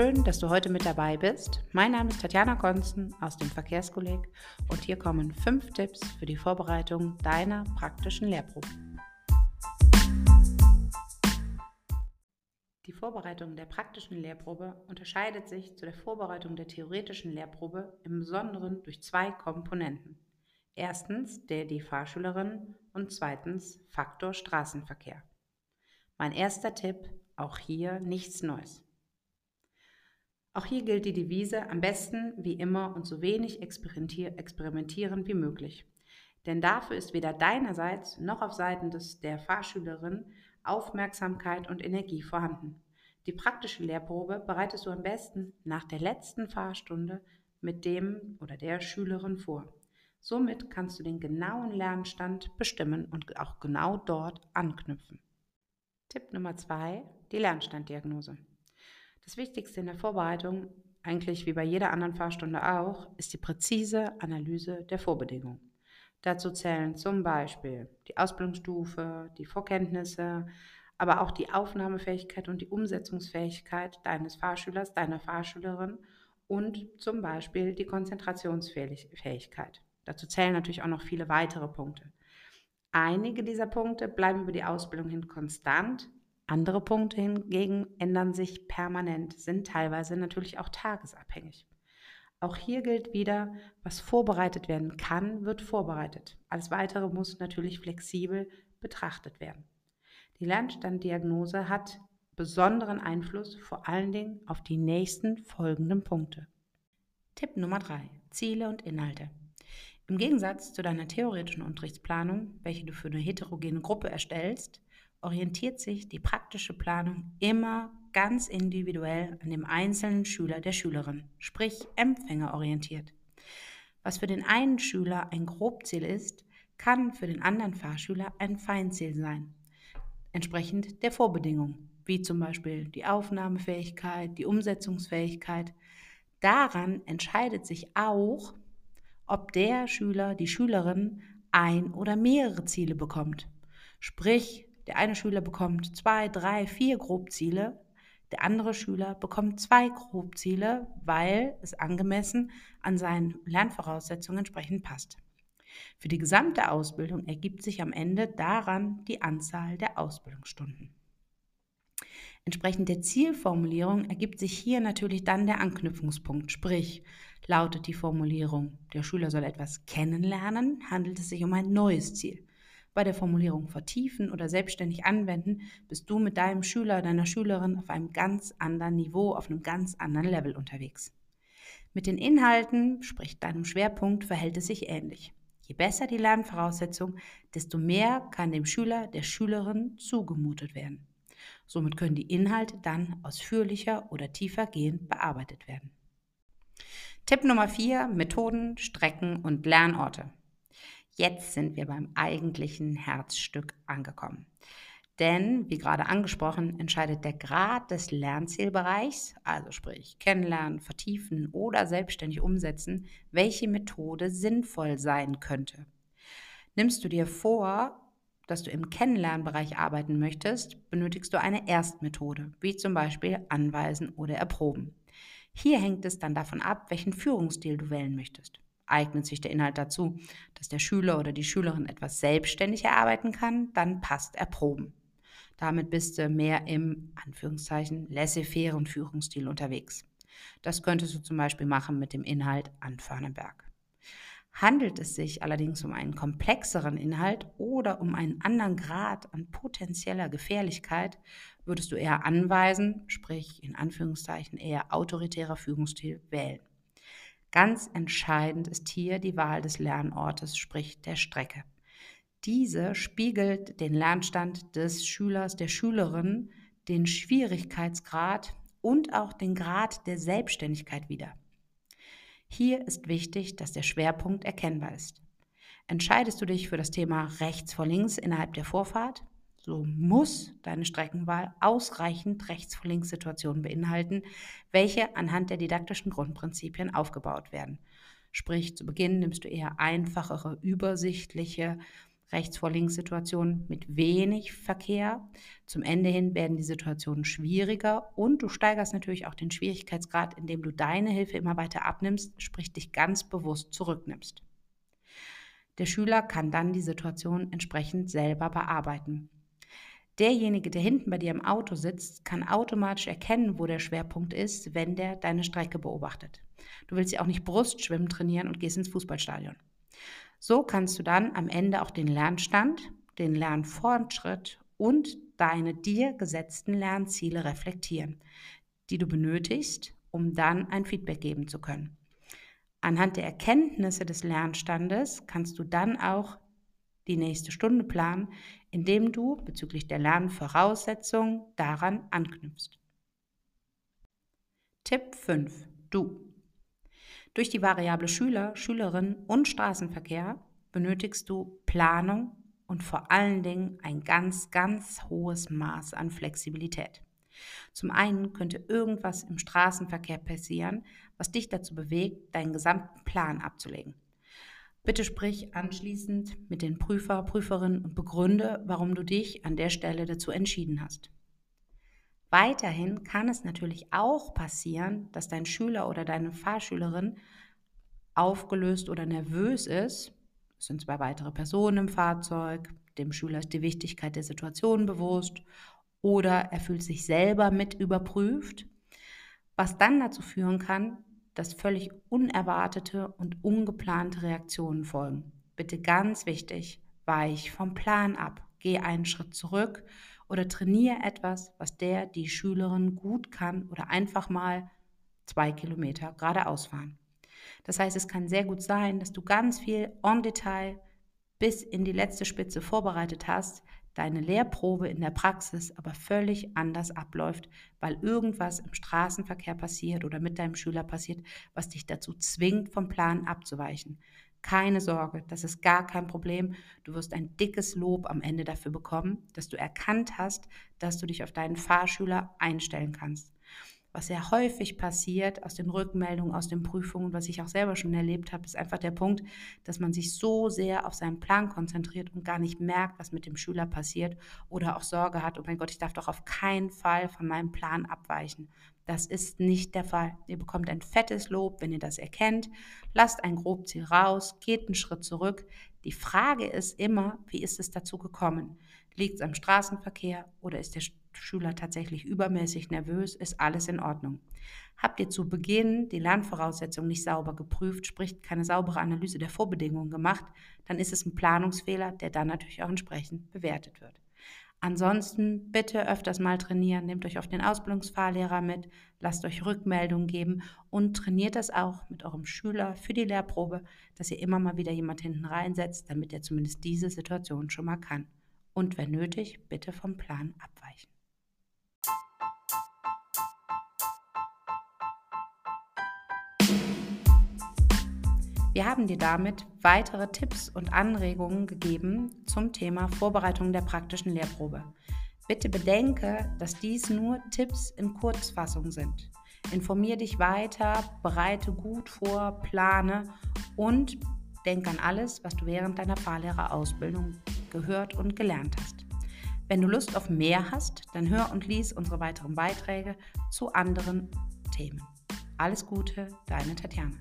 Schön, dass du heute mit dabei bist. Mein Name ist Tatjana Konzen aus dem Verkehrskolleg und hier kommen fünf Tipps für die Vorbereitung deiner praktischen Lehrprobe. Die Vorbereitung der praktischen Lehrprobe unterscheidet sich zu der Vorbereitung der theoretischen Lehrprobe im Besonderen durch zwei Komponenten. Erstens der die Fahrschülerin und zweitens Faktor Straßenverkehr. Mein erster Tipp, auch hier nichts Neues. Auch hier gilt die Devise, am besten wie immer und so wenig experimentieren wie möglich. Denn dafür ist weder deinerseits noch auf Seiten des, der Fahrschülerin Aufmerksamkeit und Energie vorhanden. Die praktische Lehrprobe bereitest du am besten nach der letzten Fahrstunde mit dem oder der Schülerin vor. Somit kannst du den genauen Lernstand bestimmen und auch genau dort anknüpfen. Tipp Nummer zwei: die Lernstanddiagnose. Das Wichtigste in der Vorbereitung, eigentlich wie bei jeder anderen Fahrstunde auch, ist die präzise Analyse der Vorbedingungen. Dazu zählen zum Beispiel die Ausbildungsstufe, die Vorkenntnisse, aber auch die Aufnahmefähigkeit und die Umsetzungsfähigkeit deines Fahrschülers, deiner Fahrschülerin und zum Beispiel die Konzentrationsfähigkeit. Dazu zählen natürlich auch noch viele weitere Punkte. Einige dieser Punkte bleiben über die Ausbildung hin konstant, andere Punkte hingegen ändern sich permanent, sind teilweise natürlich auch tagesabhängig. Auch hier gilt wieder, was vorbereitet werden kann, wird vorbereitet. Alles Weitere muss natürlich flexibel betrachtet werden. Die Lernstanddiagnose hat besonderen Einfluss vor allen Dingen auf die nächsten folgenden Punkte. Tipp Nummer 3. Ziele und Inhalte. Im Gegensatz zu deiner theoretischen Unterrichtsplanung, welche du für eine heterogene Gruppe erstellst, orientiert sich die praktische Planung immer ganz individuell an dem einzelnen Schüler der Schülerin, sprich empfängerorientiert. Was für den einen Schüler ein Grobziel ist, kann für den anderen Fahrschüler ein Feinziel sein, entsprechend der Vorbedingungen, wie zum Beispiel die Aufnahmefähigkeit, die Umsetzungsfähigkeit. Daran entscheidet sich auch, ob der Schüler, die Schülerin ein oder mehrere Ziele bekommt. Sprich, der eine Schüler bekommt zwei, drei, vier Grobziele, der andere Schüler bekommt zwei Grobziele, weil es angemessen an seinen Lernvoraussetzungen entsprechend passt. Für die gesamte Ausbildung ergibt sich am Ende daran die Anzahl der Ausbildungsstunden. Entsprechend der Zielformulierung ergibt sich hier natürlich dann der Anknüpfungspunkt, sprich lautet die Formulierung, der Schüler soll etwas kennenlernen, handelt es sich um ein neues Ziel bei der Formulierung vertiefen oder selbstständig anwenden, bist du mit deinem Schüler, deiner Schülerin auf einem ganz anderen Niveau, auf einem ganz anderen Level unterwegs. Mit den Inhalten, sprich deinem Schwerpunkt, verhält es sich ähnlich. Je besser die Lernvoraussetzung, desto mehr kann dem Schüler, der Schülerin zugemutet werden. Somit können die Inhalte dann ausführlicher oder tiefer gehend bearbeitet werden. Tipp Nummer 4, Methoden, Strecken und Lernorte. Jetzt sind wir beim eigentlichen Herzstück angekommen. Denn, wie gerade angesprochen, entscheidet der Grad des Lernzielbereichs, also sprich kennenlernen, vertiefen oder selbstständig umsetzen, welche Methode sinnvoll sein könnte. Nimmst du dir vor, dass du im Kennenlernbereich arbeiten möchtest, benötigst du eine Erstmethode, wie zum Beispiel Anweisen oder Erproben. Hier hängt es dann davon ab, welchen Führungsstil du wählen möchtest eignet sich der Inhalt dazu, dass der Schüler oder die Schülerin etwas selbstständig erarbeiten kann, dann passt Erproben. Damit bist du mehr im Anführungszeichen laissez-faire Führungsstil unterwegs. Das könntest du zum Beispiel machen mit dem Inhalt an Förnenberg. Handelt es sich allerdings um einen komplexeren Inhalt oder um einen anderen Grad an potenzieller Gefährlichkeit, würdest du eher anweisen, sprich in Anführungszeichen eher autoritärer Führungsstil wählen. Ganz entscheidend ist hier die Wahl des Lernortes, sprich der Strecke. Diese spiegelt den Lernstand des Schülers, der Schülerin, den Schwierigkeitsgrad und auch den Grad der Selbstständigkeit wider. Hier ist wichtig, dass der Schwerpunkt erkennbar ist. Entscheidest du dich für das Thema rechts vor links innerhalb der Vorfahrt, so muss deine Streckenwahl ausreichend Rechts-vor-Links-Situationen beinhalten, welche anhand der didaktischen Grundprinzipien aufgebaut werden. Sprich, zu Beginn nimmst du eher einfachere, übersichtliche, rechts vor links Situationen mit wenig Verkehr. Zum Ende hin werden die Situationen schwieriger und du steigerst natürlich auch den Schwierigkeitsgrad, indem du deine Hilfe immer weiter abnimmst, sprich dich ganz bewusst zurücknimmst. Der Schüler kann dann die Situation entsprechend selber bearbeiten. Derjenige, der hinten bei dir im Auto sitzt, kann automatisch erkennen, wo der Schwerpunkt ist, wenn der deine Strecke beobachtet. Du willst ja auch nicht Brustschwimmen trainieren und gehst ins Fußballstadion. So kannst du dann am Ende auch den Lernstand, den Lernfortschritt und deine dir gesetzten Lernziele reflektieren, die du benötigst, um dann ein Feedback geben zu können. Anhand der Erkenntnisse des Lernstandes kannst du dann auch die nächste Stunde planen, indem du bezüglich der Lernvoraussetzungen daran anknüpfst. Tipp 5. Du. Durch die Variable Schüler, Schülerin und Straßenverkehr benötigst du Planung und vor allen Dingen ein ganz, ganz hohes Maß an Flexibilität. Zum einen könnte irgendwas im Straßenverkehr passieren, was dich dazu bewegt, deinen gesamten Plan abzulegen. Bitte sprich anschließend mit den Prüfer, Prüferinnen und begründe, warum du dich an der Stelle dazu entschieden hast. Weiterhin kann es natürlich auch passieren, dass dein Schüler oder deine Fahrschülerin aufgelöst oder nervös ist. Es sind zwei weitere Personen im Fahrzeug. Dem Schüler ist die Wichtigkeit der Situation bewusst oder er fühlt sich selber mit überprüft, was dann dazu führen kann, dass völlig unerwartete und ungeplante Reaktionen folgen. Bitte ganz wichtig, weich vom Plan ab, geh einen Schritt zurück oder trainiere etwas, was der, die Schülerin gut kann oder einfach mal zwei Kilometer geradeaus fahren. Das heißt, es kann sehr gut sein, dass du ganz viel on Detail bis in die letzte Spitze vorbereitet hast, deine Lehrprobe in der Praxis aber völlig anders abläuft, weil irgendwas im Straßenverkehr passiert oder mit deinem Schüler passiert, was dich dazu zwingt, vom Plan abzuweichen. Keine Sorge, das ist gar kein Problem. Du wirst ein dickes Lob am Ende dafür bekommen, dass du erkannt hast, dass du dich auf deinen Fahrschüler einstellen kannst. Was sehr häufig passiert aus den Rückmeldungen, aus den Prüfungen, was ich auch selber schon erlebt habe, ist einfach der Punkt, dass man sich so sehr auf seinen Plan konzentriert und gar nicht merkt, was mit dem Schüler passiert oder auch Sorge hat, oh mein Gott, ich darf doch auf keinen Fall von meinem Plan abweichen. Das ist nicht der Fall. Ihr bekommt ein fettes Lob, wenn ihr das erkennt. Lasst ein Grobziel raus, geht einen Schritt zurück. Die Frage ist immer, wie ist es dazu gekommen? Liegt es am Straßenverkehr oder ist der Schüler tatsächlich übermäßig nervös? Ist alles in Ordnung? Habt ihr zu Beginn die Lernvoraussetzungen nicht sauber geprüft, sprich keine saubere Analyse der Vorbedingungen gemacht, dann ist es ein Planungsfehler, der dann natürlich auch entsprechend bewertet wird. Ansonsten bitte öfters mal trainieren, nehmt euch auf den Ausbildungsfahrlehrer mit, lasst euch Rückmeldungen geben und trainiert das auch mit eurem Schüler für die Lehrprobe, dass ihr immer mal wieder jemand hinten reinsetzt, damit er zumindest diese Situation schon mal kann. Und wenn nötig, bitte vom Plan abweichen. Wir haben dir damit weitere Tipps und Anregungen gegeben zum Thema Vorbereitung der praktischen Lehrprobe. Bitte bedenke, dass dies nur Tipps in Kurzfassung sind. Informier dich weiter, bereite gut vor, plane und denk an alles, was du während deiner Fahrlehrerausbildung gehört und gelernt hast. Wenn du Lust auf mehr hast, dann hör und lies unsere weiteren Beiträge zu anderen Themen. Alles Gute, deine Tatjana.